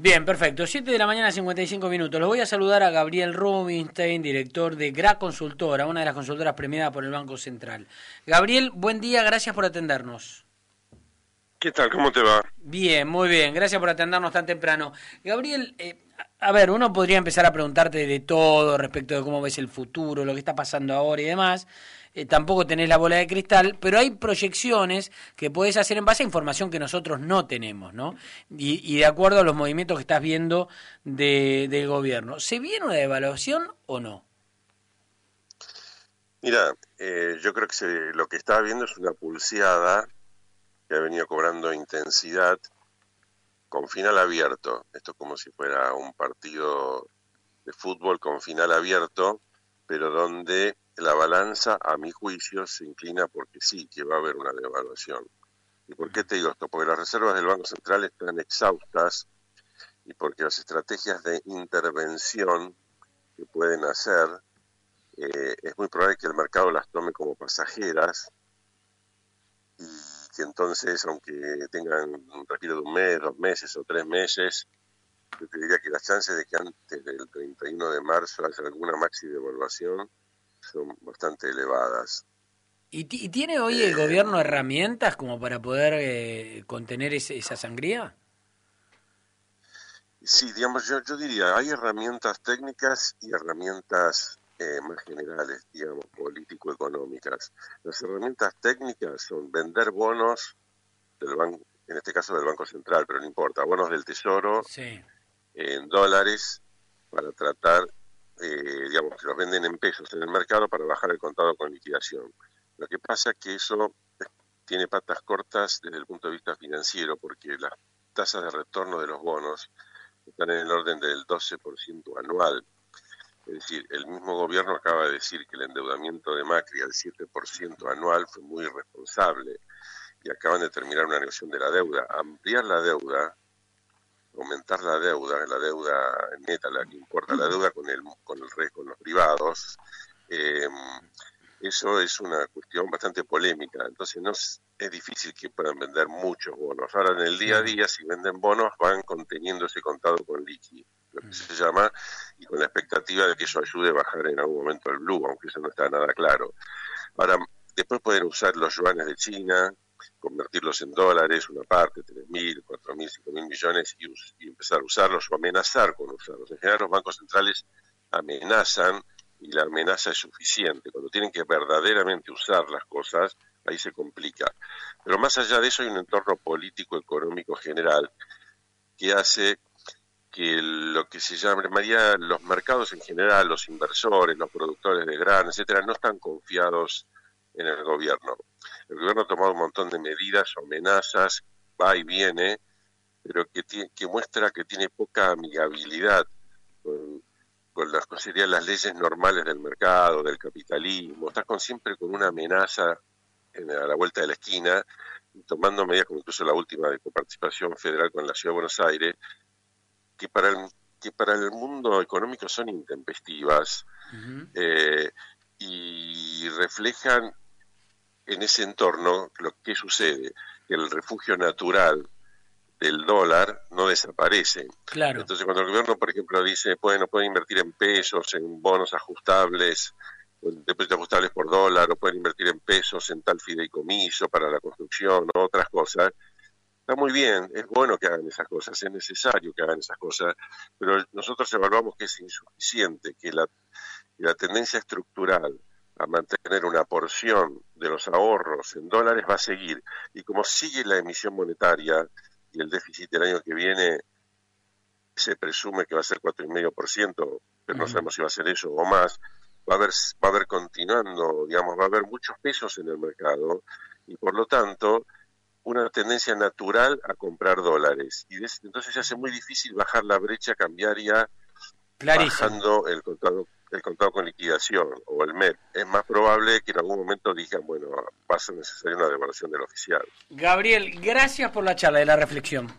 Bien, perfecto. 7 de la mañana, 55 minutos. Los voy a saludar a Gabriel Rubinstein, director de GRA Consultora, una de las consultoras premiadas por el Banco Central. Gabriel, buen día, gracias por atendernos. ¿Qué tal? ¿Cómo te va? Bien, muy bien. Gracias por atendernos tan temprano. Gabriel, eh, a ver, uno podría empezar a preguntarte de todo respecto de cómo ves el futuro, lo que está pasando ahora y demás. Eh, tampoco tenés la bola de cristal, pero hay proyecciones que podés hacer en base a información que nosotros no tenemos, ¿no? Y, de acuerdo a los movimientos que estás viendo de, del gobierno. ¿Se viene una devaluación o no? Mira, eh, yo creo que lo que está viendo es una pulseada que ha venido cobrando intensidad con final abierto. Esto es como si fuera un partido de fútbol con final abierto, pero donde la balanza, a mi juicio, se inclina porque sí, que va a haber una devaluación. ¿Y por qué te digo esto? Porque las reservas del Banco Central están exhaustas y porque las estrategias de intervención que pueden hacer, eh, es muy probable que el mercado las tome como pasajeras y que entonces, aunque tengan un respiro de un mes, dos meses o tres meses, yo te diría que las chances de que antes del 31 de marzo haya alguna maxi devaluación son bastante elevadas. ¿Y, tiene hoy el eh, gobierno herramientas como para poder eh, contener esa sangría? Sí, digamos, yo, yo diría, hay herramientas técnicas y herramientas eh, más generales, digamos, político-económicas. Las herramientas técnicas son vender bonos del banco, en este caso del Banco Central, pero no importa, bonos del Tesoro en dólares para tratar eh, digamos, que los venden en pesos en el mercado para bajar el contado con liquidación. Lo que pasa es que eso tiene patas cortas desde el punto de vista financiero, porque las tasas de retorno de los bonos están en el orden del 12% anual. Es decir, el mismo gobierno acaba de decir que el endeudamiento de Macri al 7% anual fue muy irresponsable y acaban de terminar una negociación de la deuda. Ampliar la deuda aumentar la deuda, la deuda neta, la que importa la deuda con el con el con los privados, eh, eso es una cuestión bastante polémica. Entonces no es, difícil que puedan vender muchos bonos. Ahora en el día a día, si venden bonos, van conteniendo ese contado con liqui, lo que se llama, y con la expectativa de que eso ayude a bajar en algún momento el blue, aunque eso no está nada claro. Ahora, después pueden usar los yuanes de China, convertirlos en dólares, una parte, mil, cuatro mil, cinco mil millones, y, empezar a usarlos o amenazar con usarlos. En general los bancos centrales amenazan y la amenaza es suficiente. Cuando tienen que verdaderamente usar las cosas, ahí se complica. Pero más allá de eso hay un entorno político, económico general que hace que lo que se llamaría los mercados en general, los inversores, los productores de gran, etcétera, no están confiados en el gobierno. El gobierno ha tomado un montón de medidas, amenazas, va y viene, pero que, que muestra que tiene poca amigabilidad con, las, las leyes normales del mercado, del capitalismo. Está con, siempre con una amenaza en, a la vuelta de la esquina, tomando medidas como incluso la última de coparticipación federal con la Ciudad de Buenos Aires, que para el, que para el mundo económico son intempestivas eh, y reflejan en ese entorno lo que sucede, que el refugio natural del dólar no desaparece. Claro. Entonces cuando el gobierno, por ejemplo, dice, bueno, pueden invertir en pesos, en bonos ajustables, depósitos ajustables por dólar, o pueden invertir en pesos en tal fideicomiso para la construcción o otras cosas, está muy bien, es bueno que hagan esas cosas, es necesario que hagan esas cosas, pero nosotros evaluamos que es insuficiente, que la, que la tendencia estructural a mantener una porción de los ahorros en dólares va a seguir. Y como sigue la emisión monetaria y el déficit del año que viene se presume que va a ser 4,5%, pero no sabemos si va a ser eso o más, va a haber, va a haber continuando, digamos, va a haber muchos pesos en el mercado y por lo tanto una tendencia natural a comprar dólares. Y entonces se hace muy difícil bajar la brecha cambiaria bajando el contado el contado con liquidación o el MEP, es más probable que en algún momento digan, bueno, va a ser necesaria una devaluación del oficial. Gabriel, gracias por la charla y la reflexión.